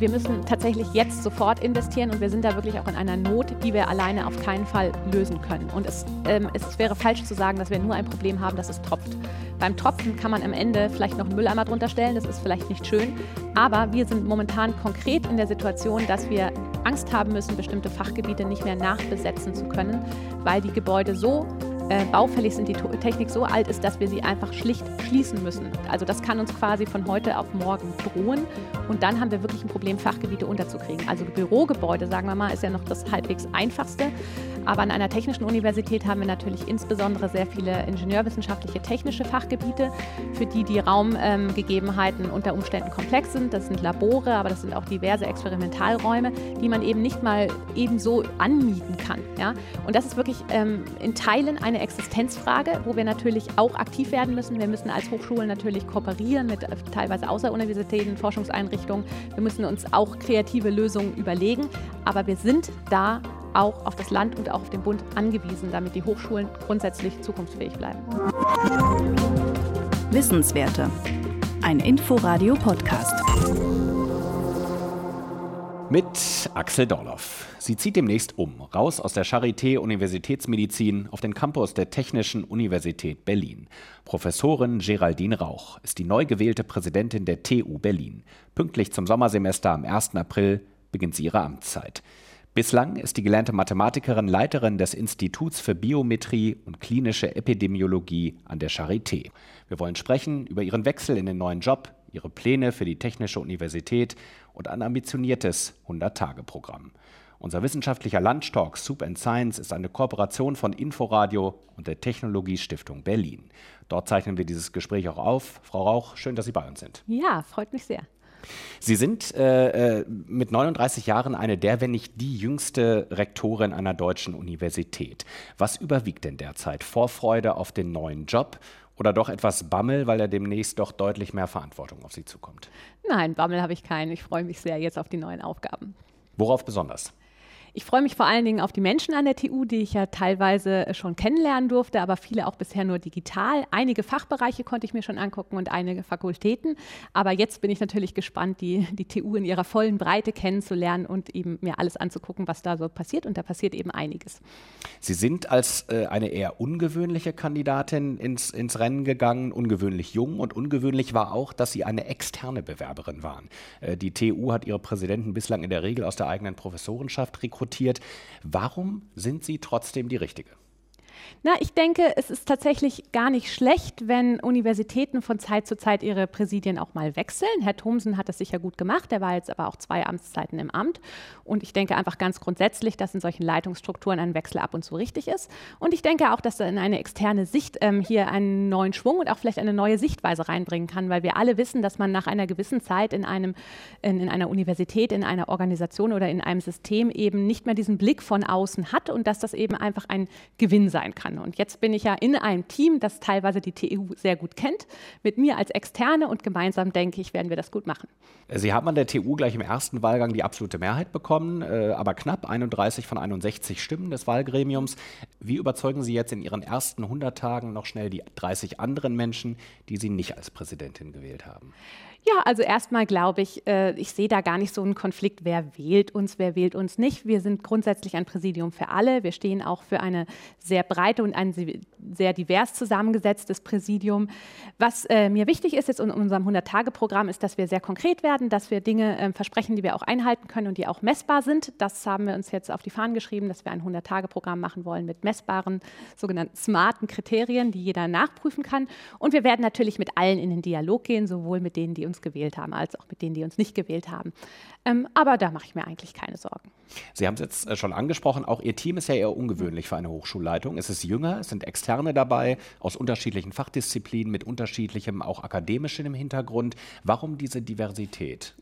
wir müssen tatsächlich jetzt sofort investieren und wir sind da wirklich auch in einer Not, die wir alleine auf keinen Fall lösen können. Und es, ähm, es wäre falsch zu sagen, dass wir nur ein Problem haben, dass es tropft. Beim Tropfen kann man am Ende vielleicht noch einen Mülleimer drunter stellen, das ist vielleicht nicht schön, aber wir sind momentan konkret in der Situation, dass wir Angst haben müssen, bestimmte Fachgebiete nicht mehr nachbesetzen zu können, weil die Gebäude so äh, baufällig sind, die Technik so alt ist, dass wir sie einfach schlicht schließen müssen. Also das kann uns quasi von heute auf morgen drohen und dann haben wir wirklich ein Problem, Fachgebiete unterzukriegen. Also Bürogebäude, sagen wir mal, ist ja noch das halbwegs einfachste. Aber an einer technischen Universität haben wir natürlich insbesondere sehr viele ingenieurwissenschaftliche technische Fachgebiete, für die die Raumgegebenheiten ähm, unter Umständen komplex sind. Das sind Labore, aber das sind auch diverse Experimentalräume, die man eben nicht mal ebenso anmieten kann. Ja? Und das ist wirklich ähm, in Teilen eine Existenzfrage, wo wir natürlich auch aktiv werden müssen. Wir müssen als Hochschulen natürlich kooperieren mit äh, teilweise Außeruniversitäten, Forschungseinrichtungen. Wir müssen uns auch kreative Lösungen überlegen. Aber wir sind da auch auf das Land und auch auf den Bund angewiesen, damit die Hochschulen grundsätzlich zukunftsfähig bleiben. Wissenswerte. Ein Inforadio-Podcast. Mit Axel Dorloff. Sie zieht demnächst um, raus aus der Charité Universitätsmedizin auf den Campus der Technischen Universität Berlin. Professorin Geraldine Rauch ist die neu gewählte Präsidentin der TU Berlin. Pünktlich zum Sommersemester am 1. April beginnt sie ihre Amtszeit. Bislang ist die gelernte Mathematikerin Leiterin des Instituts für Biometrie und klinische Epidemiologie an der Charité. Wir wollen sprechen über ihren Wechsel in den neuen Job, ihre Pläne für die Technische Universität und ein ambitioniertes 100-Tage-Programm. Unser wissenschaftlicher Lunchtalk Soup and Science ist eine Kooperation von Inforadio und der Technologiestiftung Berlin. Dort zeichnen wir dieses Gespräch auch auf. Frau Rauch, schön, dass Sie bei uns sind. Ja, freut mich sehr. Sie sind äh, äh, mit 39 Jahren eine der, wenn nicht die jüngste Rektorin einer deutschen Universität. Was überwiegt denn derzeit? Vorfreude auf den neuen Job oder doch etwas Bammel, weil er demnächst doch deutlich mehr Verantwortung auf Sie zukommt? Nein, Bammel habe ich keinen. Ich freue mich sehr jetzt auf die neuen Aufgaben. Worauf besonders? Ich freue mich vor allen Dingen auf die Menschen an der TU, die ich ja teilweise schon kennenlernen durfte, aber viele auch bisher nur digital. Einige Fachbereiche konnte ich mir schon angucken und einige Fakultäten. Aber jetzt bin ich natürlich gespannt, die, die TU in ihrer vollen Breite kennenzulernen und eben mir alles anzugucken, was da so passiert. Und da passiert eben einiges. Sie sind als äh, eine eher ungewöhnliche Kandidatin ins, ins Rennen gegangen, ungewöhnlich jung und ungewöhnlich war auch, dass Sie eine externe Bewerberin waren. Äh, die TU hat ihre Präsidenten bislang in der Regel aus der eigenen Professorenschaft rekrutiert rekrutiert. Warum sind Sie trotzdem die Richtige? Na, ich denke, es ist tatsächlich gar nicht schlecht, wenn Universitäten von Zeit zu Zeit ihre Präsidien auch mal wechseln. Herr Thomsen hat das sicher gut gemacht, er war jetzt aber auch zwei Amtszeiten im Amt. Und ich denke einfach ganz grundsätzlich, dass in solchen Leitungsstrukturen ein Wechsel ab und zu richtig ist. Und ich denke auch, dass er in eine externe Sicht ähm, hier einen neuen Schwung und auch vielleicht eine neue Sichtweise reinbringen kann, weil wir alle wissen, dass man nach einer gewissen Zeit in, einem, in, in einer Universität, in einer Organisation oder in einem System eben nicht mehr diesen Blick von außen hat und dass das eben einfach ein Gewinn sein kann kann. Und jetzt bin ich ja in einem Team, das teilweise die TU sehr gut kennt, mit mir als Externe und gemeinsam denke ich, werden wir das gut machen. Sie haben an der TU gleich im ersten Wahlgang die absolute Mehrheit bekommen, äh, aber knapp 31 von 61 Stimmen des Wahlgremiums. Wie überzeugen Sie jetzt in Ihren ersten 100 Tagen noch schnell die 30 anderen Menschen, die Sie nicht als Präsidentin gewählt haben? Ja, also erstmal glaube ich, äh, ich sehe da gar nicht so einen Konflikt, wer wählt uns, wer wählt uns nicht. Wir sind grundsätzlich ein Präsidium für alle. Wir stehen auch für eine sehr breite und ein sehr divers zusammengesetztes Präsidium. Was äh, mir wichtig ist jetzt in unserem 100-Tage-Programm, ist, dass wir sehr konkret werden, dass wir Dinge äh, versprechen, die wir auch einhalten können und die auch messbar sind. Das haben wir uns jetzt auf die Fahnen geschrieben, dass wir ein 100-Tage-Programm machen wollen mit messbaren, sogenannten smarten Kriterien, die jeder nachprüfen kann. Und wir werden natürlich mit allen in den Dialog gehen, sowohl mit denen, die uns gewählt haben, als auch mit denen, die uns nicht gewählt haben. Ähm, aber da mache ich mir eigentlich keine Sorgen. Sie haben es jetzt äh, schon angesprochen, auch Ihr Team ist ja eher ungewöhnlich für eine Hochschulleitung. Es ist jünger, es sind Externe dabei aus unterschiedlichen Fachdisziplinen mit unterschiedlichem, auch akademischem Hintergrund. Warum diese Diversität?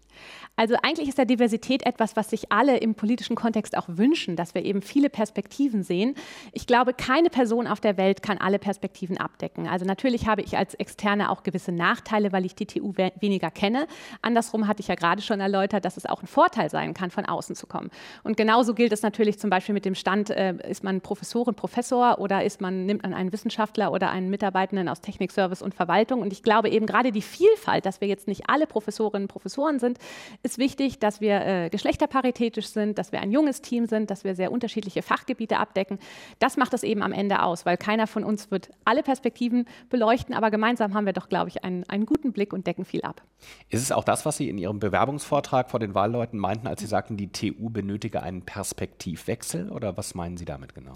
Also eigentlich ist ja Diversität etwas, was sich alle im politischen Kontext auch wünschen, dass wir eben viele Perspektiven sehen. Ich glaube, keine Person auf der Welt kann alle Perspektiven abdecken. Also natürlich habe ich als Externe auch gewisse Nachteile, weil ich die TU weniger kenne. Andersrum hatte ich ja gerade schon erläutert, dass es auch ein Vorteil sein kann, von außen zu kommen. Und genauso gilt es natürlich zum Beispiel mit dem Stand, äh, ist man Professorin, Professor oder ist man, nimmt man einen Wissenschaftler oder einen Mitarbeitenden aus Technik, Service und Verwaltung. Und ich glaube eben gerade die Vielfalt, dass wir jetzt nicht alle Professorinnen und Professoren sind, ist wichtig, dass wir äh, geschlechterparitätisch sind, dass wir ein junges Team sind, dass wir sehr unterschiedliche Fachgebiete abdecken. Das macht es eben am Ende aus, weil keiner von uns wird alle Perspektiven beleuchten, aber gemeinsam haben wir doch, glaube ich, einen, einen guten Blick und decken viel ab. Ist es auch das, was Sie in Ihrem Bewerbungsvortrag vor den Wahlleuten meinten, als Sie sagten, die TU benötige einen Perspektivwechsel oder was meinen Sie damit genau?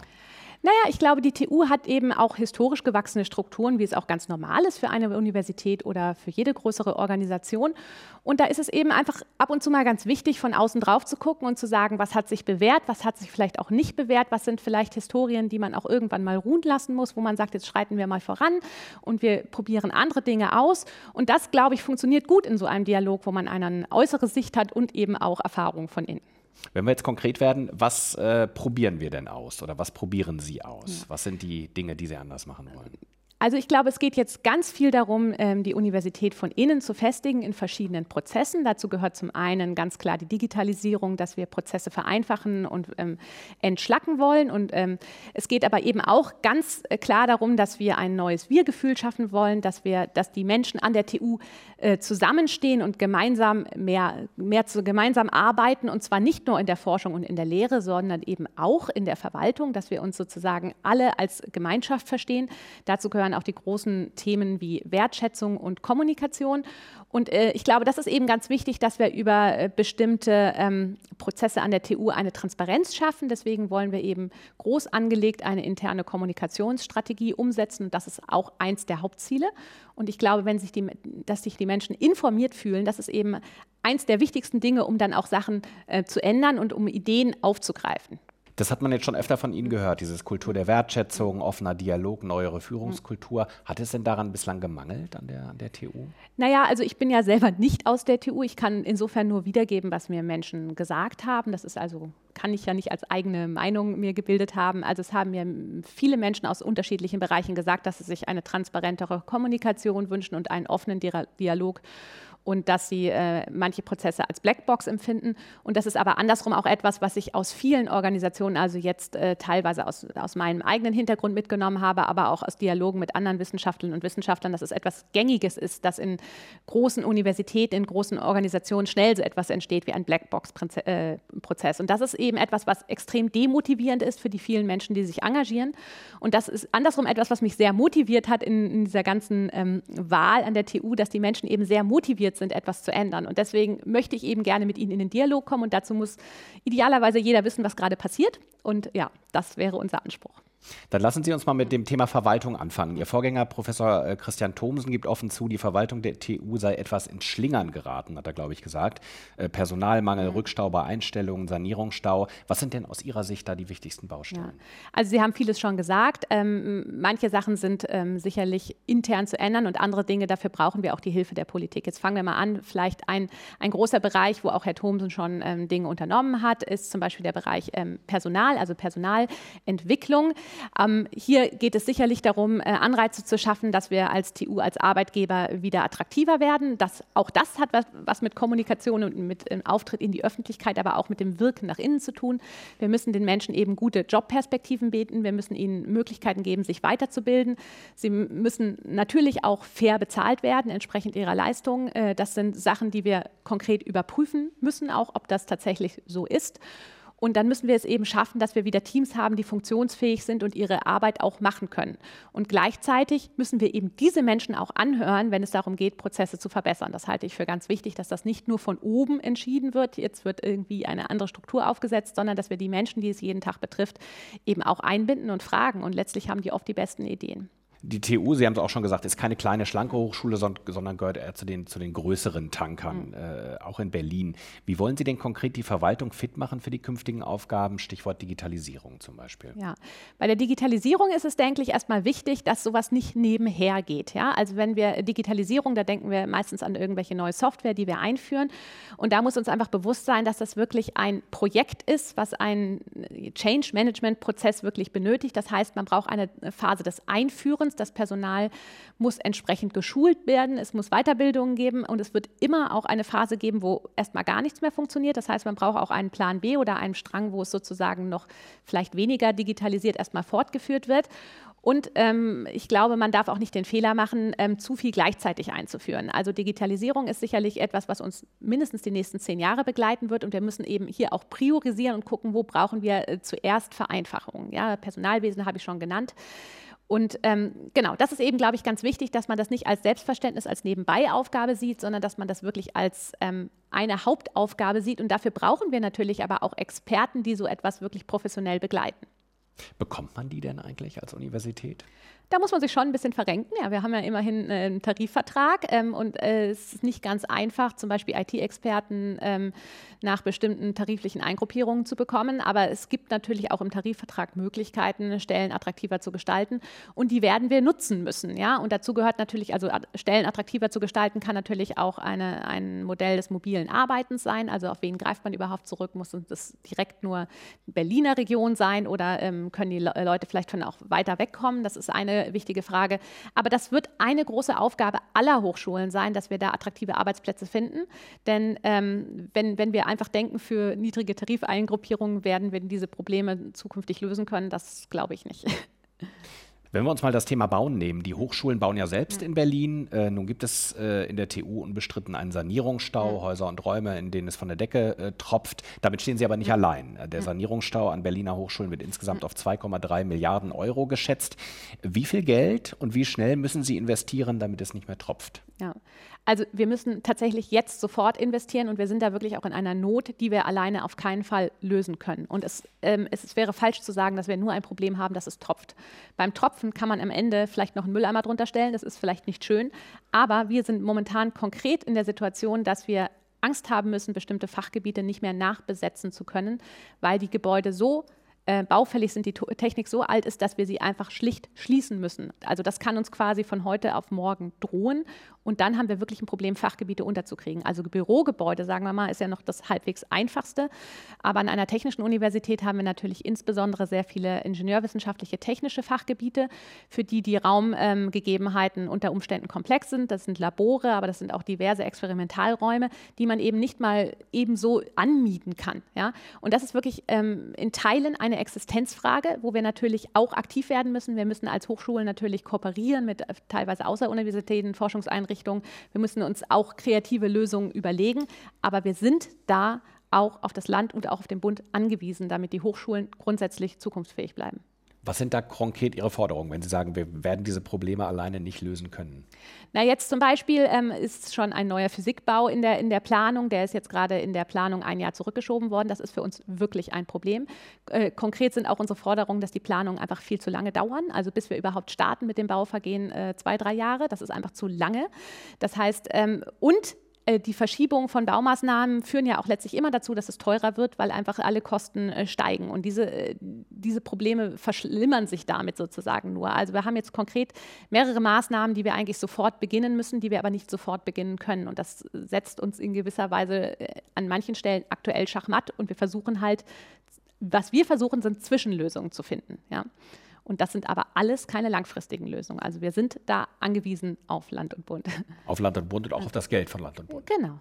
Naja, ich glaube, die TU hat eben auch historisch gewachsene Strukturen, wie es auch ganz normal ist für eine Universität oder für jede größere Organisation. Und da ist es eben einfach ab und zu mal ganz wichtig, von außen drauf zu gucken und zu sagen, was hat sich bewährt, was hat sich vielleicht auch nicht bewährt, was sind vielleicht Historien, die man auch irgendwann mal ruhen lassen muss, wo man sagt, jetzt schreiten wir mal voran und wir probieren andere Dinge aus. Und das, glaube ich, funktioniert gut in so einem Dialog, wo man eine äußere Sicht hat und eben auch Erfahrung von innen. Wenn wir jetzt konkret werden, was äh, probieren wir denn aus oder was probieren Sie aus? Ja. Was sind die Dinge, die Sie anders machen wollen? Also ich glaube, es geht jetzt ganz viel darum, ähm, die Universität von innen zu festigen in verschiedenen Prozessen. Dazu gehört zum einen ganz klar die Digitalisierung, dass wir Prozesse vereinfachen und ähm, entschlacken wollen. Und ähm, es geht aber eben auch ganz äh, klar darum, dass wir ein neues Wir-Gefühl schaffen wollen, dass wir, dass die Menschen an der TU äh, zusammenstehen und gemeinsam mehr, mehr zu gemeinsam arbeiten. Und zwar nicht nur in der Forschung und in der Lehre, sondern eben auch in der Verwaltung, dass wir uns sozusagen alle als Gemeinschaft verstehen. Dazu gehören dann auch die großen Themen wie Wertschätzung und Kommunikation. Und äh, ich glaube, das ist eben ganz wichtig, dass wir über äh, bestimmte ähm, Prozesse an der TU eine Transparenz schaffen. Deswegen wollen wir eben groß angelegt eine interne Kommunikationsstrategie umsetzen. Und das ist auch eins der Hauptziele. Und ich glaube, wenn sich die, dass sich die Menschen informiert fühlen, das ist eben eins der wichtigsten Dinge, um dann auch Sachen äh, zu ändern und um Ideen aufzugreifen. Das hat man jetzt schon öfter von Ihnen gehört, dieses Kultur der Wertschätzung, offener Dialog, neuere Führungskultur. Hat es denn daran bislang gemangelt an der, an der TU? Naja, also ich bin ja selber nicht aus der TU. Ich kann insofern nur wiedergeben, was mir Menschen gesagt haben. Das ist also, kann ich ja nicht als eigene Meinung mir gebildet haben. Also es haben mir viele Menschen aus unterschiedlichen Bereichen gesagt, dass sie sich eine transparentere Kommunikation wünschen und einen offenen Dialog und dass sie äh, manche Prozesse als Blackbox empfinden. Und das ist aber andersrum auch etwas, was ich aus vielen Organisationen, also jetzt äh, teilweise aus, aus meinem eigenen Hintergrund mitgenommen habe, aber auch aus Dialogen mit anderen Wissenschaftlern und Wissenschaftlern, dass es etwas Gängiges ist, dass in großen Universitäten, in großen Organisationen schnell so etwas entsteht wie ein Blackbox-Prozess. Äh, und das ist eben etwas, was extrem demotivierend ist für die vielen Menschen, die sich engagieren. Und das ist andersrum etwas, was mich sehr motiviert hat in, in dieser ganzen ähm, Wahl an der TU, dass die Menschen eben sehr motiviert interessiert sind, etwas zu ändern. Und deswegen möchte ich eben gerne mit Ihnen in den Dialog kommen und dazu muss idealerweise jeder wissen, was gerade passiert. Und ja, das wäre unser Anspruch. Dann lassen Sie uns mal mit dem Thema Verwaltung anfangen. Ihr Vorgänger, Professor äh, Christian Thomsen, gibt offen zu, die Verwaltung der TU sei etwas ins Schlingern geraten, hat er, glaube ich, gesagt. Äh, Personalmangel, mhm. Rückstau bei Einstellungen, Sanierungsstau. Was sind denn aus Ihrer Sicht da die wichtigsten Baustellen? Ja. Also Sie haben vieles schon gesagt. Ähm, manche Sachen sind ähm, sicherlich intern zu ändern und andere Dinge, dafür brauchen wir auch die Hilfe der Politik. Jetzt fangen wir mal an. Vielleicht ein, ein großer Bereich, wo auch Herr Thomsen schon ähm, Dinge unternommen hat, ist zum Beispiel der Bereich ähm, Personal, also Personalentwicklung. Ähm, hier geht es sicherlich darum, äh, Anreize zu schaffen, dass wir als TU, als Arbeitgeber wieder attraktiver werden. Das, auch das hat was, was mit Kommunikation und mit dem Auftritt in die Öffentlichkeit, aber auch mit dem Wirken nach innen zu tun. Wir müssen den Menschen eben gute Jobperspektiven bieten. Wir müssen ihnen Möglichkeiten geben, sich weiterzubilden. Sie müssen natürlich auch fair bezahlt werden, entsprechend ihrer Leistung. Äh, das sind Sachen, die wir konkret überprüfen müssen, auch ob das tatsächlich so ist. Und dann müssen wir es eben schaffen, dass wir wieder Teams haben, die funktionsfähig sind und ihre Arbeit auch machen können. Und gleichzeitig müssen wir eben diese Menschen auch anhören, wenn es darum geht, Prozesse zu verbessern. Das halte ich für ganz wichtig, dass das nicht nur von oben entschieden wird, jetzt wird irgendwie eine andere Struktur aufgesetzt, sondern dass wir die Menschen, die es jeden Tag betrifft, eben auch einbinden und fragen. Und letztlich haben die oft die besten Ideen. Die TU, Sie haben es auch schon gesagt, ist keine kleine, schlanke Hochschule, sondern gehört eher zu den, zu den größeren Tankern, mhm. äh, auch in Berlin. Wie wollen Sie denn konkret die Verwaltung fit machen für die künftigen Aufgaben? Stichwort Digitalisierung zum Beispiel. Ja, bei der Digitalisierung ist es, denke ich, erstmal wichtig, dass sowas nicht nebenher geht. Ja? Also wenn wir Digitalisierung, da denken wir meistens an irgendwelche neue Software, die wir einführen. Und da muss uns einfach bewusst sein, dass das wirklich ein Projekt ist, was einen Change-Management-Prozess wirklich benötigt. Das heißt, man braucht eine Phase des Einführens uns. Das Personal muss entsprechend geschult werden. Es muss Weiterbildungen geben und es wird immer auch eine Phase geben, wo erstmal gar nichts mehr funktioniert. Das heißt, man braucht auch einen Plan B oder einen Strang, wo es sozusagen noch vielleicht weniger digitalisiert erstmal fortgeführt wird. Und ähm, ich glaube, man darf auch nicht den Fehler machen, ähm, zu viel gleichzeitig einzuführen. Also Digitalisierung ist sicherlich etwas, was uns mindestens die nächsten zehn Jahre begleiten wird. Und wir müssen eben hier auch priorisieren und gucken, wo brauchen wir äh, zuerst Vereinfachungen. Ja, Personalwesen habe ich schon genannt. Und ähm, genau, das ist eben, glaube ich, ganz wichtig, dass man das nicht als Selbstverständnis, als Nebenbei-Aufgabe sieht, sondern dass man das wirklich als ähm, eine Hauptaufgabe sieht. Und dafür brauchen wir natürlich aber auch Experten, die so etwas wirklich professionell begleiten. Bekommt man die denn eigentlich als Universität? Da muss man sich schon ein bisschen verrenken. Ja, wir haben ja immerhin äh, einen Tarifvertrag ähm, und äh, es ist nicht ganz einfach, zum Beispiel IT-Experten ähm, nach bestimmten tariflichen Eingruppierungen zu bekommen. Aber es gibt natürlich auch im Tarifvertrag Möglichkeiten, Stellen attraktiver zu gestalten und die werden wir nutzen müssen. Ja? Und dazu gehört natürlich, also Stellen attraktiver zu gestalten, kann natürlich auch eine, ein Modell des mobilen Arbeitens sein. Also auf wen greift man überhaupt zurück? Muss das direkt nur Berliner Region sein oder ähm, können die Le Leute vielleicht von auch weiter wegkommen? Das ist eine wichtige Frage. Aber das wird eine große Aufgabe aller Hochschulen sein, dass wir da attraktive Arbeitsplätze finden. Denn ähm, wenn, wenn wir einfach denken, für niedrige Tarifeingruppierungen werden wir diese Probleme zukünftig lösen können, das glaube ich nicht. Wenn wir uns mal das Thema Bauen nehmen, die Hochschulen bauen ja selbst in Berlin. Äh, nun gibt es äh, in der TU unbestritten einen Sanierungsstau, ja. Häuser und Räume, in denen es von der Decke äh, tropft. Damit stehen sie aber nicht ja. allein. Der Sanierungsstau an Berliner Hochschulen wird insgesamt auf 2,3 Milliarden Euro geschätzt. Wie viel Geld und wie schnell müssen Sie investieren, damit es nicht mehr tropft? Ja, also wir müssen tatsächlich jetzt sofort investieren und wir sind da wirklich auch in einer Not, die wir alleine auf keinen Fall lösen können. Und es, ähm, es wäre falsch zu sagen, dass wir nur ein Problem haben, dass es tropft. Beim Tropfen kann man am Ende vielleicht noch einen Mülleimer drunter stellen, das ist vielleicht nicht schön, aber wir sind momentan konkret in der Situation, dass wir Angst haben müssen, bestimmte Fachgebiete nicht mehr nachbesetzen zu können, weil die Gebäude so äh, baufällig sind, die Technik so alt ist, dass wir sie einfach schlicht schließen müssen. Also das kann uns quasi von heute auf morgen drohen. Und dann haben wir wirklich ein Problem, Fachgebiete unterzukriegen. Also Bürogebäude, sagen wir mal, ist ja noch das halbwegs einfachste. Aber an einer technischen Universität haben wir natürlich insbesondere sehr viele ingenieurwissenschaftliche, technische Fachgebiete, für die die Raumgegebenheiten unter Umständen komplex sind. Das sind Labore, aber das sind auch diverse Experimentalräume, die man eben nicht mal ebenso anmieten kann. Ja? Und das ist wirklich ähm, in Teilen eine Existenzfrage, wo wir natürlich auch aktiv werden müssen. Wir müssen als Hochschulen natürlich kooperieren mit äh, teilweise Außeruniversitäten, Forschungseinrichtungen. Wir müssen uns auch kreative Lösungen überlegen. Aber wir sind da auch auf das Land und auch auf den Bund angewiesen, damit die Hochschulen grundsätzlich zukunftsfähig bleiben. Was sind da konkret Ihre Forderungen, wenn Sie sagen, wir werden diese Probleme alleine nicht lösen können? Na, jetzt zum Beispiel ähm, ist schon ein neuer Physikbau in der, in der Planung. Der ist jetzt gerade in der Planung ein Jahr zurückgeschoben worden. Das ist für uns wirklich ein Problem. Äh, konkret sind auch unsere Forderungen, dass die Planungen einfach viel zu lange dauern. Also bis wir überhaupt starten mit dem Bau vergehen äh, zwei, drei Jahre. Das ist einfach zu lange. Das heißt, ähm, und die Verschiebung von Baumaßnahmen führen ja auch letztlich immer dazu, dass es teurer wird, weil einfach alle Kosten äh, steigen. Und diese, äh, diese Probleme verschlimmern sich damit sozusagen nur. Also wir haben jetzt konkret mehrere Maßnahmen, die wir eigentlich sofort beginnen müssen, die wir aber nicht sofort beginnen können. Und das setzt uns in gewisser Weise an manchen Stellen aktuell schachmatt. Und wir versuchen halt, was wir versuchen, sind Zwischenlösungen zu finden. Ja. Und das sind aber alles keine langfristigen Lösungen. Also wir sind da angewiesen auf Land und Bund. Auf Land und Bund und auch auf das Geld von Land und Bund. Genau.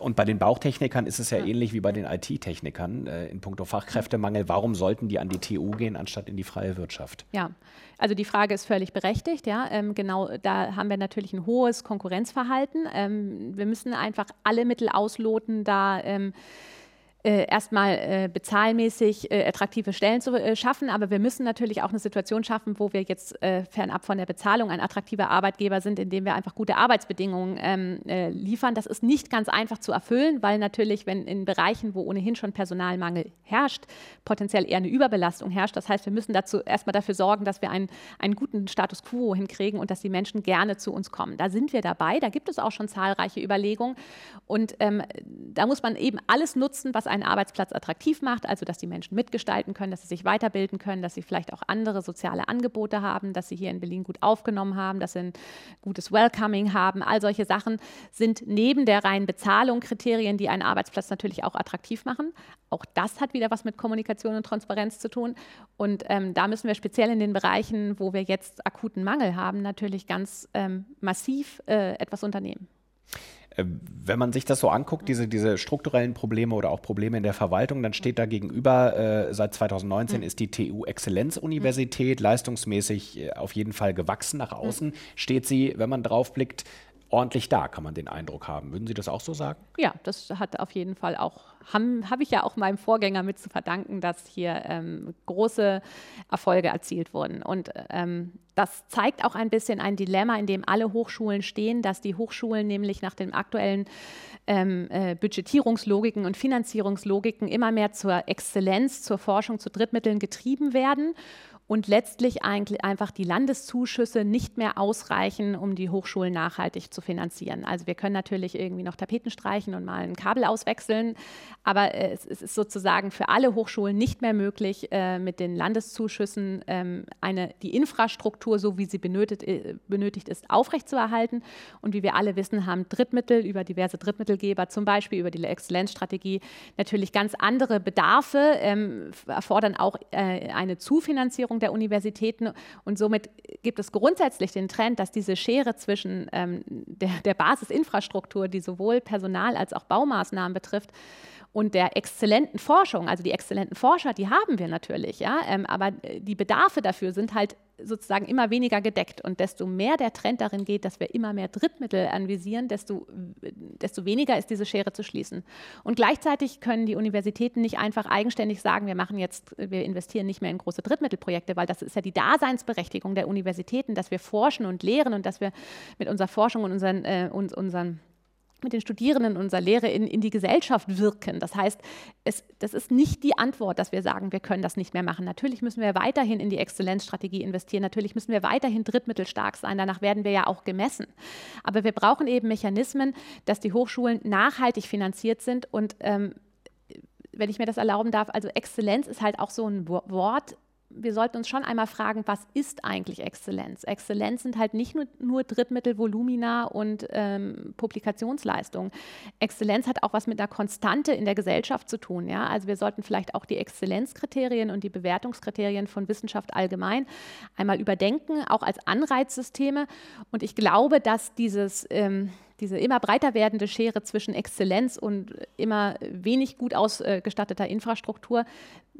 Und bei den Bauchtechnikern ist es ja, ja. ähnlich wie bei den IT-Technikern äh, in puncto Fachkräftemangel. Warum sollten die an die TU gehen, anstatt in die freie Wirtschaft? Ja, also die Frage ist völlig berechtigt. Ja, ähm, genau, da haben wir natürlich ein hohes Konkurrenzverhalten. Ähm, wir müssen einfach alle Mittel ausloten, da ähm, äh, erstmal äh, bezahlmäßig äh, attraktive Stellen zu äh, schaffen, aber wir müssen natürlich auch eine Situation schaffen, wo wir jetzt äh, fernab von der Bezahlung ein attraktiver Arbeitgeber sind, indem wir einfach gute Arbeitsbedingungen ähm, äh, liefern. Das ist nicht ganz einfach zu erfüllen, weil natürlich, wenn in Bereichen, wo ohnehin schon Personalmangel herrscht, potenziell eher eine Überbelastung herrscht. Das heißt, wir müssen dazu erstmal dafür sorgen, dass wir einen, einen guten Status quo hinkriegen und dass die Menschen gerne zu uns kommen. Da sind wir dabei. Da gibt es auch schon zahlreiche Überlegungen und ähm, da muss man eben alles nutzen, was einen Arbeitsplatz attraktiv macht, also dass die Menschen mitgestalten können, dass sie sich weiterbilden können, dass sie vielleicht auch andere soziale Angebote haben, dass sie hier in Berlin gut aufgenommen haben, dass sie ein gutes Welcoming haben. All solche Sachen sind neben der reinen Bezahlung Kriterien, die einen Arbeitsplatz natürlich auch attraktiv machen. Auch das hat wieder was mit Kommunikation und Transparenz zu tun. Und ähm, da müssen wir speziell in den Bereichen, wo wir jetzt akuten Mangel haben, natürlich ganz ähm, massiv äh, etwas unternehmen. Äh, wenn man sich das so anguckt, diese, diese strukturellen Probleme oder auch Probleme in der Verwaltung, dann steht da gegenüber, äh, seit 2019 mhm. ist die TU Exzellenzuniversität, leistungsmäßig äh, auf jeden Fall gewachsen nach außen. Mhm. Steht sie, wenn man drauf blickt, ordentlich da, kann man den Eindruck haben. Würden Sie das auch so sagen? Ja, das hat auf jeden Fall auch, habe hab ich ja auch meinem Vorgänger mit zu verdanken, dass hier ähm, große Erfolge erzielt wurden. Und ähm, das zeigt auch ein bisschen ein Dilemma, in dem alle Hochschulen stehen, dass die Hochschulen nämlich nach den aktuellen ähm, äh, Budgetierungslogiken und Finanzierungslogiken immer mehr zur Exzellenz, zur Forschung, zu Drittmitteln getrieben werden und letztlich eigentlich einfach die Landeszuschüsse nicht mehr ausreichen, um die Hochschulen nachhaltig zu finanzieren. Also wir können natürlich irgendwie noch Tapeten streichen und mal ein Kabel auswechseln, aber es, ist sozusagen für alle Hochschulen nicht mehr möglich, äh, mit den Landeszuschüssen ähm, eine, die Infrastruktur, so wie sie benötigt, äh, benötigt ist, aufrechtzuerhalten. Und wie wir alle wissen, haben Drittmittel über diverse Drittmittelgeber, zum Beispiel über die Exzellenzstrategie, natürlich ganz andere Bedarfe, ähm, erfordern auch äh, eine Zufinanzierung der Universitäten. Und somit gibt es grundsätzlich den Trend, dass diese Schere zwischen ähm, der, der Basisinfrastruktur, die sowohl Personal als auch Baumaßnahmen betrifft, und der exzellenten Forschung, also die exzellenten Forscher, die haben wir natürlich, ja, ähm, aber die Bedarfe dafür sind halt sozusagen immer weniger gedeckt. Und desto mehr der Trend darin geht, dass wir immer mehr Drittmittel anvisieren, desto, desto weniger ist diese Schere zu schließen. Und gleichzeitig können die Universitäten nicht einfach eigenständig sagen, wir machen jetzt, wir investieren nicht mehr in große Drittmittelprojekte, weil das ist ja die Daseinsberechtigung der Universitäten, dass wir forschen und lehren und dass wir mit unserer Forschung und unseren, äh, uns, unseren mit den Studierenden unserer Lehre in, in die Gesellschaft wirken. Das heißt, es, das ist nicht die Antwort, dass wir sagen, wir können das nicht mehr machen. Natürlich müssen wir weiterhin in die Exzellenzstrategie investieren. Natürlich müssen wir weiterhin drittmittelstark sein. Danach werden wir ja auch gemessen. Aber wir brauchen eben Mechanismen, dass die Hochschulen nachhaltig finanziert sind. Und ähm, wenn ich mir das erlauben darf, also Exzellenz ist halt auch so ein Wort, wir sollten uns schon einmal fragen, was ist eigentlich Exzellenz? Exzellenz sind halt nicht nur, nur Drittmittel, Volumina und ähm, Publikationsleistung. Exzellenz hat auch was mit einer Konstante in der Gesellschaft zu tun. Ja? Also wir sollten vielleicht auch die Exzellenzkriterien und die Bewertungskriterien von Wissenschaft allgemein einmal überdenken, auch als Anreizsysteme. Und ich glaube, dass dieses ähm, diese immer breiter werdende Schere zwischen Exzellenz und immer wenig gut ausgestatteter Infrastruktur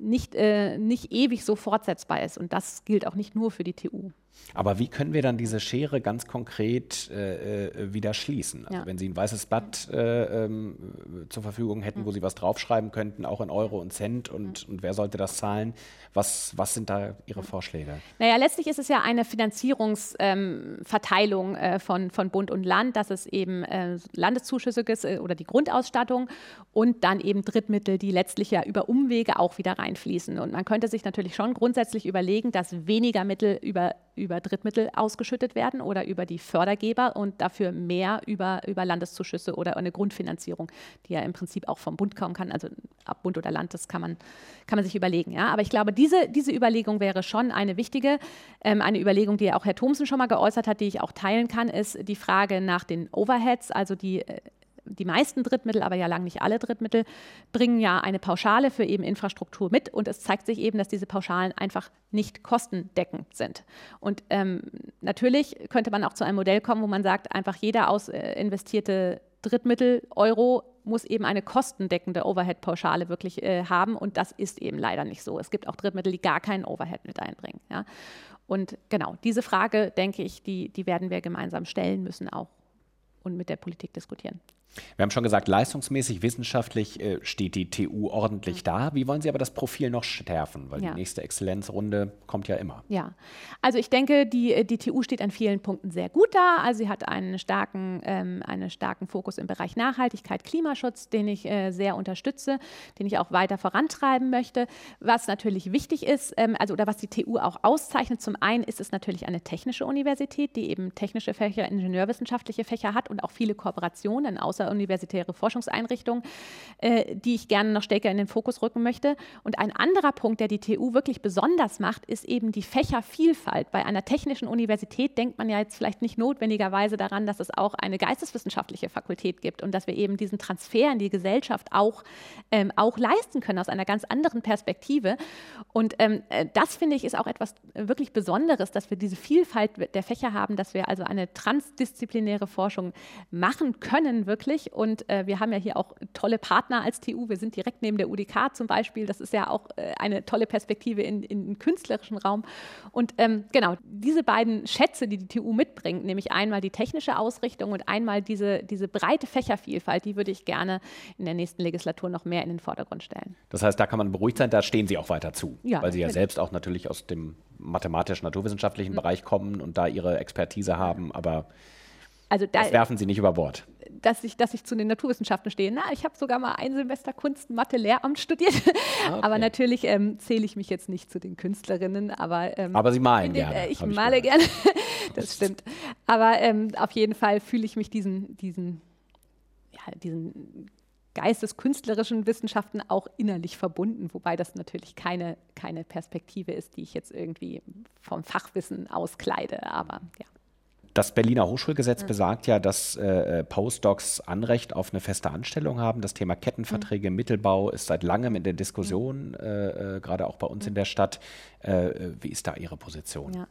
nicht, äh, nicht ewig so fortsetzbar ist. Und das gilt auch nicht nur für die TU. Aber wie können wir dann diese Schere ganz konkret äh, äh, wieder schließen? Also ja. wenn Sie ein weißes Blatt äh, ähm, zur Verfügung hätten, wo Sie was draufschreiben könnten, auch in Euro und Cent und, und wer sollte das zahlen? Was, was sind da Ihre Vorschläge? Naja, letztlich ist es ja eine Finanzierungsverteilung ähm, äh, von, von Bund und Land, dass es eben äh, Landeszuschüsse ist äh, oder die Grundausstattung und dann eben Drittmittel, die letztlich ja über Umwege auch wieder reinfließen. Und man könnte sich natürlich schon grundsätzlich überlegen, dass weniger Mittel über über Drittmittel ausgeschüttet werden oder über die Fördergeber und dafür mehr über, über Landeszuschüsse oder eine Grundfinanzierung, die ja im Prinzip auch vom Bund kommen kann. Also ab Bund oder Land, das kann man, kann man sich überlegen. Ja? Aber ich glaube, diese, diese Überlegung wäre schon eine wichtige. Ähm, eine Überlegung, die ja auch Herr Thomsen schon mal geäußert hat, die ich auch teilen kann, ist die Frage nach den Overheads, also die äh, die meisten Drittmittel, aber ja lang nicht alle Drittmittel, bringen ja eine Pauschale für eben Infrastruktur mit. Und es zeigt sich eben, dass diese Pauschalen einfach nicht kostendeckend sind. Und ähm, natürlich könnte man auch zu einem Modell kommen, wo man sagt, einfach jeder aus äh, investierte Drittmittel Euro muss eben eine kostendeckende Overhead-Pauschale wirklich äh, haben. Und das ist eben leider nicht so. Es gibt auch Drittmittel, die gar keinen Overhead mit einbringen. Ja? Und genau, diese Frage, denke ich, die, die werden wir gemeinsam stellen müssen auch und mit der Politik diskutieren. Wir haben schon gesagt, leistungsmäßig, wissenschaftlich äh, steht die TU ordentlich mhm. da. Wie wollen Sie aber das Profil noch schärfen? Weil ja. die nächste Exzellenzrunde kommt ja immer. Ja, also ich denke, die, die TU steht an vielen Punkten sehr gut da. Also sie hat einen starken, ähm, einen starken Fokus im Bereich Nachhaltigkeit, Klimaschutz, den ich äh, sehr unterstütze, den ich auch weiter vorantreiben möchte. Was natürlich wichtig ist, ähm, also oder was die TU auch auszeichnet, zum einen ist es natürlich eine technische Universität, die eben technische Fächer, ingenieurwissenschaftliche Fächer hat und auch viele Kooperationen aus außeruniversitäre Forschungseinrichtung, äh, die ich gerne noch stärker in den Fokus rücken möchte. Und ein anderer Punkt, der die TU wirklich besonders macht, ist eben die Fächervielfalt. Bei einer technischen Universität denkt man ja jetzt vielleicht nicht notwendigerweise daran, dass es auch eine geisteswissenschaftliche Fakultät gibt und dass wir eben diesen Transfer in die Gesellschaft auch, ähm, auch leisten können aus einer ganz anderen Perspektive. Und ähm, äh, das finde ich ist auch etwas wirklich Besonderes, dass wir diese Vielfalt der Fächer haben, dass wir also eine transdisziplinäre Forschung machen können, wirklich wirklich. Und äh, wir haben ja hier auch tolle Partner als TU. Wir sind direkt neben der UDK zum Beispiel. Das ist ja auch äh, eine tolle Perspektive in, in den künstlerischen Raum. Und ähm, genau, diese beiden Schätze, die die TU mitbringt, nämlich einmal die technische Ausrichtung und einmal diese, diese breite Fächervielfalt, die würde ich gerne in der nächsten Legislatur noch mehr in den Vordergrund stellen. Das heißt, da kann man beruhigt sein, da stehen Sie auch weiter zu, ja, weil Sie ja selbst auch natürlich aus dem mathematisch-naturwissenschaftlichen mhm. Bereich kommen und da Ihre Expertise haben, aber also da, das werfen Sie nicht über Bord. Dass ich, dass ich zu den Naturwissenschaften stehe. Na, ich habe sogar mal ein Semester Kunst, Mathe, Lehramt studiert. Okay. Aber natürlich ähm, zähle ich mich jetzt nicht zu den Künstlerinnen. Aber, ähm, aber Sie malen den, gerne. Äh, ich male ich gerne. das stimmt. Aber ähm, auf jeden Fall fühle ich mich diesen, diesen, ja, diesen geisteskünstlerischen Wissenschaften auch innerlich verbunden, wobei das natürlich keine, keine Perspektive ist, die ich jetzt irgendwie vom Fachwissen auskleide. Aber ja. Das Berliner Hochschulgesetz mhm. besagt ja, dass äh, Postdocs Anrecht auf eine feste Anstellung haben. Das Thema Kettenverträge im mhm. Mittelbau ist seit langem in der Diskussion, mhm. äh, äh, gerade auch bei uns in der Stadt. Äh, wie ist da Ihre Position? Ja.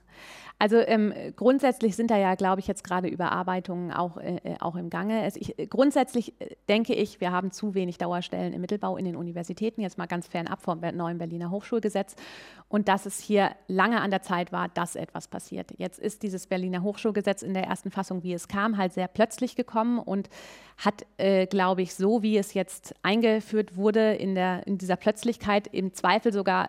Also ähm, grundsätzlich sind da ja, glaube ich, jetzt gerade Überarbeitungen auch, äh, äh auch im Gange. Es, ich, grundsätzlich äh, denke ich, wir haben zu wenig Dauerstellen im Mittelbau in den Universitäten, jetzt mal ganz fernab vom neuen Berliner Hochschulgesetz. Und dass es hier lange an der Zeit war, dass etwas passiert. Jetzt ist dieses Berliner Hochschulgesetz in der ersten Fassung, wie es kam, halt sehr plötzlich gekommen und hat, äh, glaube ich, so wie es jetzt eingeführt wurde, in, der, in dieser Plötzlichkeit im Zweifel sogar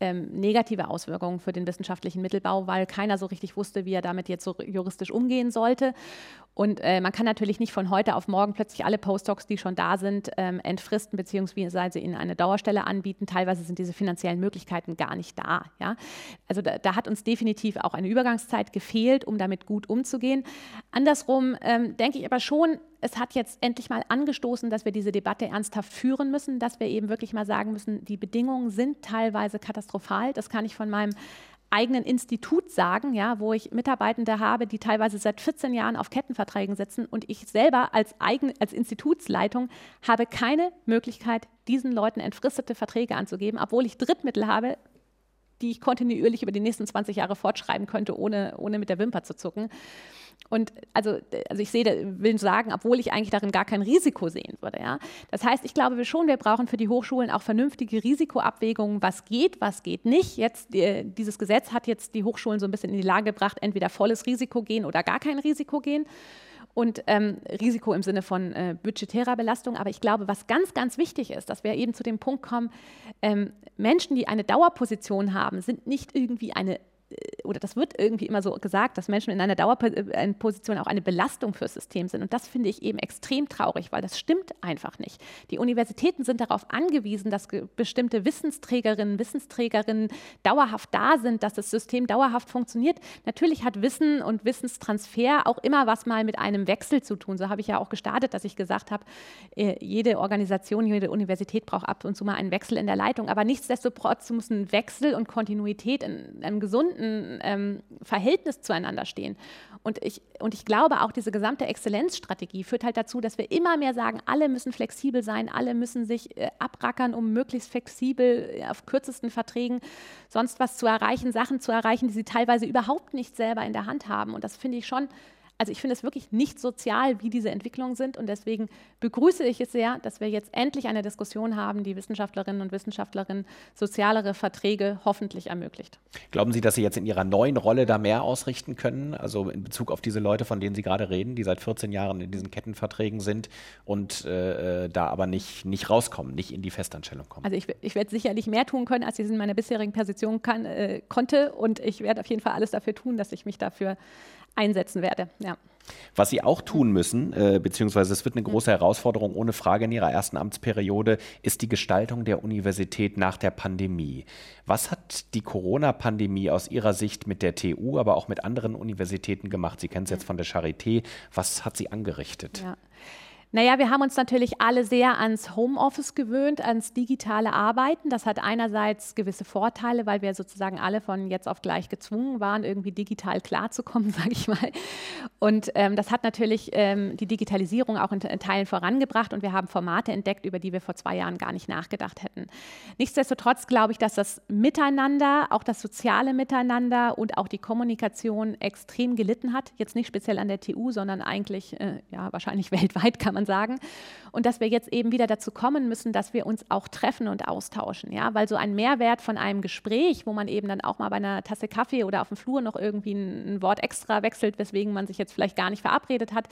ähm, negative Auswirkungen für den wissenschaftlichen Mittelbau, weil keiner so richtig wusste, wie er damit jetzt so juristisch umgehen sollte. Und äh, man kann natürlich nicht von heute auf morgen plötzlich alle Postdocs, die schon da sind, ähm, entfristen beziehungsweise ihnen eine Dauerstelle anbieten. Teilweise sind diese finanziellen Möglichkeiten gar nicht da. Ja? Also da, da hat uns definitiv auch eine Übergangszeit gefehlt, um damit gut umzugehen. Andersrum ähm, denke ich aber schon, es hat jetzt endlich mal angestoßen, dass wir diese Debatte ernsthaft führen müssen, dass wir eben wirklich mal sagen müssen, die Bedingungen sind teilweise katastrophal. Das kann ich von meinem eigenen Institut sagen, ja, wo ich Mitarbeitende habe, die teilweise seit 14 Jahren auf Kettenverträgen sitzen und ich selber als, eigen, als Institutsleitung habe keine Möglichkeit, diesen Leuten entfristete Verträge anzugeben, obwohl ich Drittmittel habe, die ich kontinuierlich über die nächsten 20 Jahre fortschreiben könnte, ohne, ohne mit der Wimper zu zucken. Und also, also ich sehe, will sagen, obwohl ich eigentlich darin gar kein Risiko sehen würde. Ja? Das heißt, ich glaube schon, wir brauchen für die Hochschulen auch vernünftige Risikoabwägungen, was geht, was geht nicht. Jetzt, äh, dieses Gesetz hat jetzt die Hochschulen so ein bisschen in die Lage gebracht, entweder volles Risiko gehen oder gar kein Risiko gehen und ähm, Risiko im Sinne von äh, budgetärer Belastung. Aber ich glaube, was ganz, ganz wichtig ist, dass wir eben zu dem Punkt kommen, ähm, Menschen, die eine Dauerposition haben, sind nicht irgendwie eine oder das wird irgendwie immer so gesagt, dass Menschen in einer Dauerposition auch eine Belastung fürs System sind. Und das finde ich eben extrem traurig, weil das stimmt einfach nicht. Die Universitäten sind darauf angewiesen, dass bestimmte Wissensträgerinnen, Wissensträgerinnen dauerhaft da sind, dass das System dauerhaft funktioniert. Natürlich hat Wissen und Wissenstransfer auch immer was mal mit einem Wechsel zu tun. So habe ich ja auch gestartet, dass ich gesagt habe, äh, jede Organisation, jede Universität braucht ab und zu mal einen Wechsel in der Leitung. Aber nichtsdestotrotz muss ein Wechsel und Kontinuität in einem gesunden gesunden ähm, Verhältnis zueinander stehen. Und ich, und ich glaube auch, diese gesamte Exzellenzstrategie führt halt dazu, dass wir immer mehr sagen, alle müssen flexibel sein, alle müssen sich äh, abrackern, um möglichst flexibel äh, auf kürzesten Verträgen sonst was zu erreichen, Sachen zu erreichen, die sie teilweise überhaupt nicht selber in der Hand haben. Und das finde ich schon also ich finde es wirklich nicht sozial, wie diese Entwicklungen sind. Und deswegen begrüße ich es sehr, dass wir jetzt endlich eine Diskussion haben, die Wissenschaftlerinnen und Wissenschaftlerinnen sozialere Verträge hoffentlich ermöglicht. Glauben Sie, dass Sie jetzt in Ihrer neuen Rolle da mehr ausrichten können? Also in Bezug auf diese Leute, von denen Sie gerade reden, die seit 14 Jahren in diesen Kettenverträgen sind und äh, da aber nicht, nicht rauskommen, nicht in die Festanstellung kommen? Also ich, ich werde sicherlich mehr tun können, als ich es in meiner bisherigen Position kann, äh, konnte. Und ich werde auf jeden Fall alles dafür tun, dass ich mich dafür einsetzen werde. Ja. Was Sie auch tun müssen, äh, beziehungsweise es wird eine große Herausforderung ohne Frage in Ihrer ersten Amtsperiode, ist die Gestaltung der Universität nach der Pandemie. Was hat die Corona-Pandemie aus Ihrer Sicht mit der TU, aber auch mit anderen Universitäten gemacht? Sie kennen es jetzt von der Charité. Was hat sie angerichtet? Ja. Naja, wir haben uns natürlich alle sehr ans Homeoffice gewöhnt, ans digitale Arbeiten. Das hat einerseits gewisse Vorteile, weil wir sozusagen alle von jetzt auf gleich gezwungen waren, irgendwie digital klarzukommen, sage ich mal. Und ähm, das hat natürlich ähm, die Digitalisierung auch in, in, Teilen vorangebracht und wir haben Formate entdeckt, über die wir vor zwei Jahren gar nicht nachgedacht hätten. Nichtsdestotrotz glaube ich, dass das Miteinander, auch das soziale Miteinander und auch die Kommunikation extrem gelitten hat. Jetzt nicht speziell an der TU, sondern eigentlich, äh, ja, wahrscheinlich weltweit kann man man sagen. Und dass wir jetzt eben wieder dazu kommen müssen, dass wir uns auch treffen und austauschen. Ja? Weil so ein Mehrwert von einem Gespräch, wo man eben dann auch mal bei einer Tasse Kaffee oder auf dem Flur noch irgendwie ein, ein Wort extra wechselt, weswegen man sich jetzt vielleicht gar nicht verabredet hat,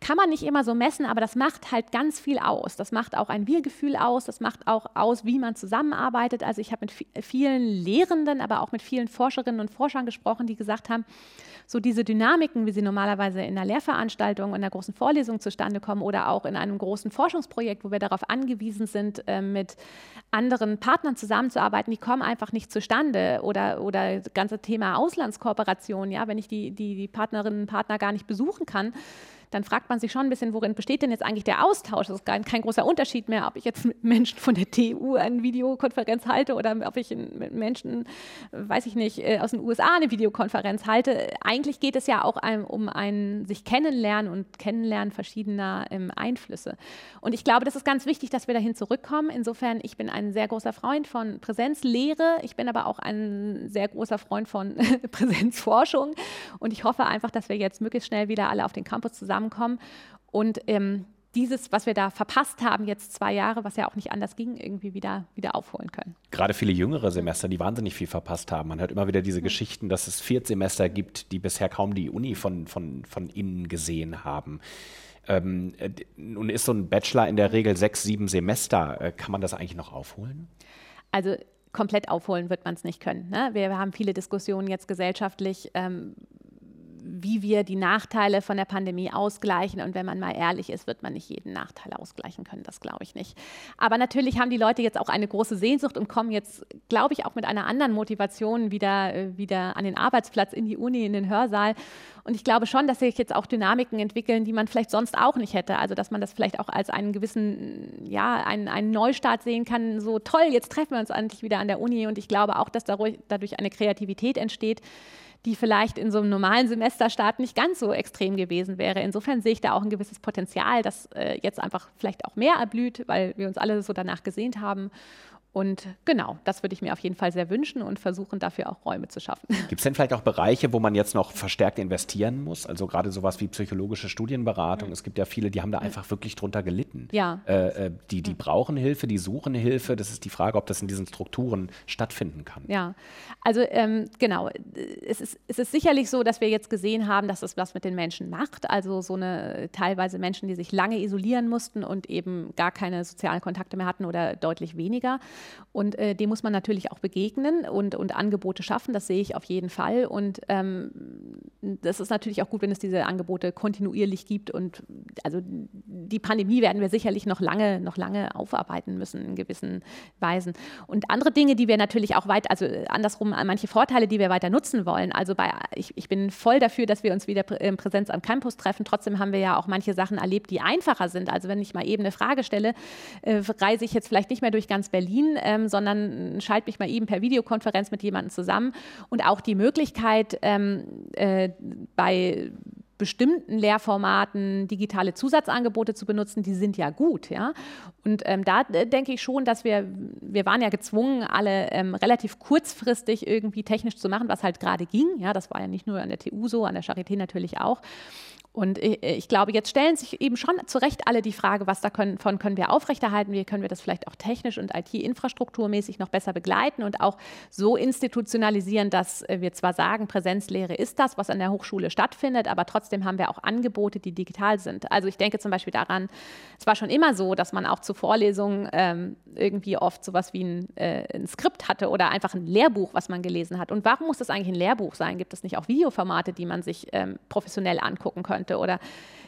kann man nicht immer so messen, aber das macht halt ganz viel aus. Das macht auch ein Wir-Gefühl aus, das macht auch aus, wie man zusammenarbeitet. Also ich habe mit vielen Lehrenden, aber auch mit vielen Forscherinnen und Forschern gesprochen, die gesagt haben, so diese Dynamiken, wie sie normalerweise in einer Lehrveranstaltung, in einer großen Vorlesung zustande kommen oder auch in einem großen Forschungsprojekt, wo wir darauf angewiesen sind, äh, mit anderen Partnern zusammenzuarbeiten, die kommen einfach nicht zustande. Oder, oder das ganze Thema Auslandskooperation, ja, wenn ich die, die, die Partnerinnen und Partner gar nicht besuchen kann, dann fragt man sich schon ein bisschen, worin besteht denn jetzt eigentlich der Austausch? Das ist kein, kein großer Unterschied mehr, ob ich jetzt mit Menschen von der TU eine Videokonferenz halte oder ob ich mit Menschen, weiß ich nicht, äh, aus den USA eine Videokonferenz halte. Eigentlich geht es ja auch um ein sich kennenlernen und kennenlernen verschiedener ähm, Einflüsse. Und ich glaube, das ist ganz wichtig, dass wir dahin zurückkommen. Insofern, ich bin ein sehr großer Freund von Präsenzlehre. Ich bin aber auch ein sehr großer Freund von Präsenzforschung. Und ich hoffe einfach, dass wir jetzt möglichst schnell wieder alle auf den Campus zusammen zusammenkommen. Und ähm, dieses, was wir da verpasst haben, jetzt zwei Jahre, was ja auch nicht anders ging, irgendwie wieder, wieder aufholen können. Gerade viele jüngere Semester, die wahnsinnig viel verpasst haben. Man hört immer wieder diese mhm. Geschichten, dass es Viertsemester gibt, die bisher kaum die Uni von, von, von innen gesehen haben. Ähm, äh, nun ist so ein Bachelor in der Regel sechs, sieben Semester. Äh, kann man das eigentlich noch aufholen? Also komplett aufholen wird man es nicht können. Ne? Wir haben viele Diskussionen jetzt gesellschaftlich. Ähm, wie wir die Nachteile von der Pandemie ausgleichen. Und wenn man mal ehrlich ist, wird man nicht jeden Nachteil ausgleichen können. Das glaube ich nicht. Aber natürlich haben die Leute jetzt auch eine große Sehnsucht und kommen jetzt, glaube ich, auch mit einer anderen Motivation wieder, äh, wieder an den Arbeitsplatz, in die Uni, in den Hörsaal. Und ich glaube schon, dass sich jetzt auch Dynamiken entwickeln, die man vielleicht sonst auch nicht hätte. Also, dass man das vielleicht auch als einen gewissen, ja, einen, einen Neustart sehen kann. So toll, jetzt treffen wir uns endlich wieder an der Uni. Und ich glaube auch, dass dadurch eine Kreativität entsteht, die vielleicht in so einem normalen Semesterstart nicht ganz so extrem gewesen wäre. Insofern sehe ich da auch ein gewisses Potenzial, das äh, jetzt einfach vielleicht auch mehr erblüht, weil wir uns alle so danach gesehnt haben. Und genau, das würde ich mir auf jeden Fall sehr wünschen und versuchen, dafür auch Räume zu schaffen. Gibt es denn vielleicht auch Bereiche, wo man jetzt noch verstärkt investieren muss? Also gerade sowas wie psychologische Studienberatung. Mhm. Es gibt ja viele, die haben da einfach wirklich drunter gelitten. Ja. Äh, äh die, die brauchen Hilfe, die suchen Hilfe. Das ist die Frage, ob das in diesen Strukturen stattfinden kann. Ja, also ähm, genau. Es ist, es ist sicherlich so, dass wir jetzt gesehen haben, dass es was mit den Menschen macht. Also so eine teilweise Menschen, die sich lange isolieren mussten und eben gar keine sozialen Kontakte mehr hatten oder deutlich weniger. Und äh, dem muss man natürlich auch begegnen und, und Angebote schaffen, das sehe ich auf jeden Fall. Und ähm, das ist natürlich auch gut, wenn es diese Angebote kontinuierlich gibt. Und also die Pandemie werden wir sicherlich noch lange, noch lange aufarbeiten müssen in gewissen Weisen. Und andere Dinge, die wir natürlich auch weit, also andersrum, manche Vorteile, die wir weiter nutzen wollen. Also bei, ich, ich bin voll dafür, dass wir uns wieder in Präsenz am Campus treffen. Trotzdem haben wir ja auch manche Sachen erlebt, die einfacher sind. Also wenn ich mal eben eine Frage stelle, äh, reise ich jetzt vielleicht nicht mehr durch ganz Berlin, ähm, sondern schalte mich mal eben per Videokonferenz mit jemandem zusammen. Und auch die Möglichkeit, ähm, äh, bei bestimmten Lehrformaten digitale Zusatzangebote zu benutzen, die sind ja gut, ja. Und ähm, da äh, denke ich schon, dass wir, wir waren ja gezwungen, alle ähm, relativ kurzfristig irgendwie technisch zu machen, was halt gerade ging. Ja, das war ja nicht nur an der TU so, an der Charité natürlich auch. Und ich glaube, jetzt stellen sich eben schon zu Recht alle die Frage, was davon können wir aufrechterhalten, wie können wir das vielleicht auch technisch und IT-infrastrukturmäßig noch besser begleiten und auch so institutionalisieren, dass wir zwar sagen, Präsenzlehre ist das, was an der Hochschule stattfindet, aber trotzdem haben wir auch Angebote, die digital sind. Also ich denke zum Beispiel daran, es war schon immer so, dass man auch zu Vorlesungen ähm, irgendwie oft sowas wie ein, äh, ein Skript hatte oder einfach ein Lehrbuch, was man gelesen hat. Und warum muss das eigentlich ein Lehrbuch sein? Gibt es nicht auch Videoformate, die man sich ähm, professionell angucken könnte? Könnte? Oder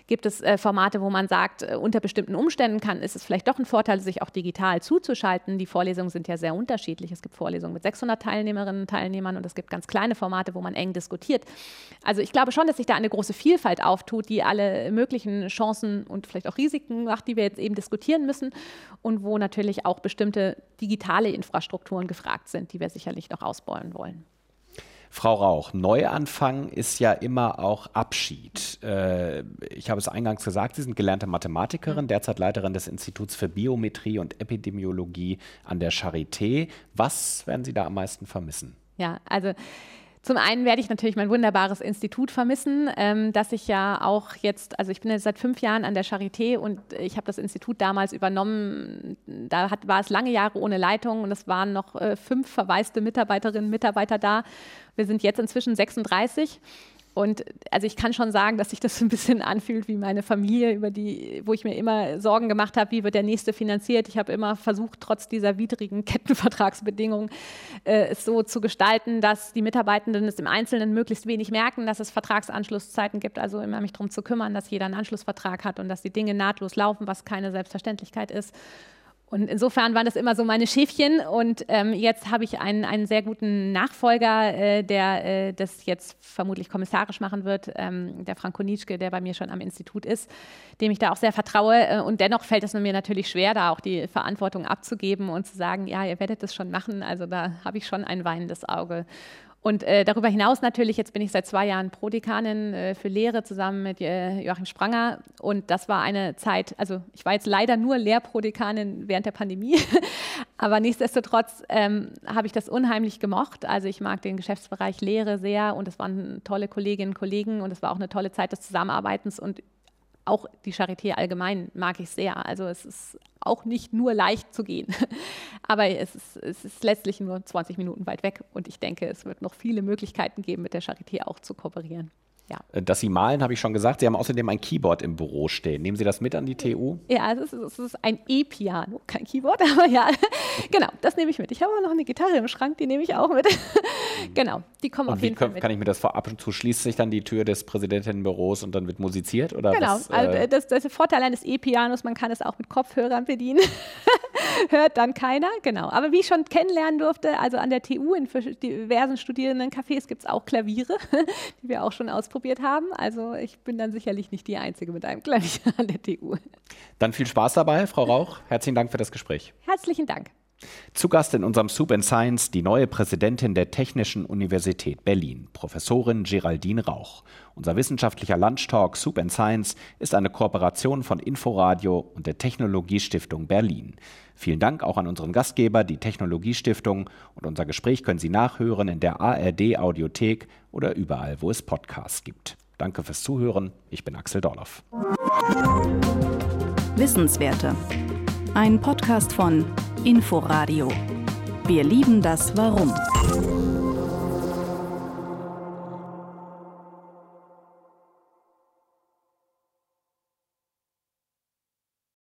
gibt es äh, Formate, wo man sagt, äh, unter bestimmten Umständen kann, ist es vielleicht doch ein Vorteil, sich auch digital zuzuschalten? Die Vorlesungen sind ja sehr unterschiedlich. Es gibt Vorlesungen mit 600 Teilnehmerinnen und Teilnehmern und es gibt ganz kleine Formate, wo man eng diskutiert. Also ich glaube schon, dass sich da eine große Vielfalt auftut, die alle möglichen Chancen und vielleicht auch Risiken macht, die wir jetzt eben diskutieren müssen und wo natürlich auch bestimmte digitale Infrastrukturen gefragt sind, die wir sicherlich noch ausbauen wollen. Frau Rauch, Neuanfang ist ja immer auch Abschied. Äh, ich habe es eingangs gesagt, Sie sind gelernte Mathematikerin, derzeit Leiterin des Instituts für Biometrie und Epidemiologie an der Charité. Was werden Sie da am meisten vermissen? Ja, also Zum einen werde ich natürlich mein wunderbares Institut vermissen, ähm, das ich ja auch jetzt, also ich bin jetzt seit fünf Jahren an der Charité und ich habe das Institut damals übernommen. Da hat, war es lange Jahre ohne Leitung und es waren noch äh, fünf verwaiste Mitarbeiterinnen und Mitarbeiter da. Wir sind jetzt inzwischen 36 und also ich kann schon sagen, dass sich das ein bisschen anfühlt wie meine Familie, über die, wo ich mir immer Sorgen gemacht habe, wie wird der nächste finanziert. Ich habe immer versucht, trotz dieser widrigen Kettenvertragsbedingungen äh, es so zu gestalten, dass die Mitarbeitenden es im Einzelnen möglichst wenig merken, dass es Vertragsanschlusszeiten gibt. Also immer mich darum zu kümmern, dass jeder einen Anschlussvertrag hat und dass die Dinge nahtlos laufen, was keine Selbstverständlichkeit ist. Und insofern waren das immer so meine Schäfchen. Und ähm, jetzt habe ich einen, einen sehr guten Nachfolger, äh, der äh, das jetzt vermutlich kommissarisch machen wird, ähm, der Frank Konitschke, der bei mir schon am Institut ist, dem ich da auch sehr vertraue. Äh, und dennoch fällt es mir natürlich schwer, da auch die Verantwortung abzugeben und zu sagen, ja, ihr werdet das schon machen. Also da habe ich schon ein weinendes Auge. Und äh, darüber hinaus natürlich, jetzt bin ich seit zwei Jahren Prodekanin äh, für Lehre zusammen mit äh, Joachim Spranger. Und das war eine Zeit, also ich war jetzt leider nur Lehrprodekanin während der Pandemie, aber nichtsdestotrotz ähm, habe ich das unheimlich gemocht. Also ich mag den Geschäftsbereich Lehre sehr und es waren tolle Kolleginnen und Kollegen und es war auch eine tolle Zeit des Zusammenarbeitens und auch die Charité allgemein mag ich sehr. Also es ist auch nicht nur leicht zu gehen, aber es ist, es ist letztlich nur 20 Minuten weit weg und ich denke, es wird noch viele Möglichkeiten geben, mit der Charité auch zu kooperieren. Ja. Äh, dass Sie malen, habe ich schon gesagt. Sie haben außerdem ein Keyboard im Büro stehen. Nehmen Sie das mit an die TU? Ja, es ist, es ist ein E-Piano, kein Keyboard, aber ja, genau, das nehme ich mit. Ich habe auch noch eine Gitarre im Schrank, die nehme ich auch mit. genau, die kommen und auf jeden Fall mit. Kann ich mir das vorab und zu schließt sich dann die Tür des Präsidentinnenbüros und dann wird musiziert? Oder genau, was, äh also das, das ist der Vorteil eines E-Pianos, man kann es auch mit Kopfhörern bedienen. Hört dann keiner, genau. Aber wie ich schon kennenlernen durfte, also an der TU in diversen Studierendencafés gibt es auch Klaviere, die wir auch schon ausprobiert haben. Also ich bin dann sicherlich nicht die Einzige mit einem Klavier an der TU. Dann viel Spaß dabei, Frau Rauch. Herzlichen Dank für das Gespräch. Herzlichen Dank. Zu Gast in unserem Soup and Science die neue Präsidentin der Technischen Universität Berlin, Professorin Geraldine Rauch. Unser wissenschaftlicher Lunchtalk Soup and Science ist eine Kooperation von Inforadio und der Technologiestiftung Berlin. Vielen Dank auch an unseren Gastgeber, die Technologiestiftung, und unser Gespräch können Sie nachhören in der ARD Audiothek oder überall, wo es Podcasts gibt. Danke fürs Zuhören. Ich bin Axel Dorloff. Wissenswerte. Ein Podcast von Inforadio. Wir lieben das Warum.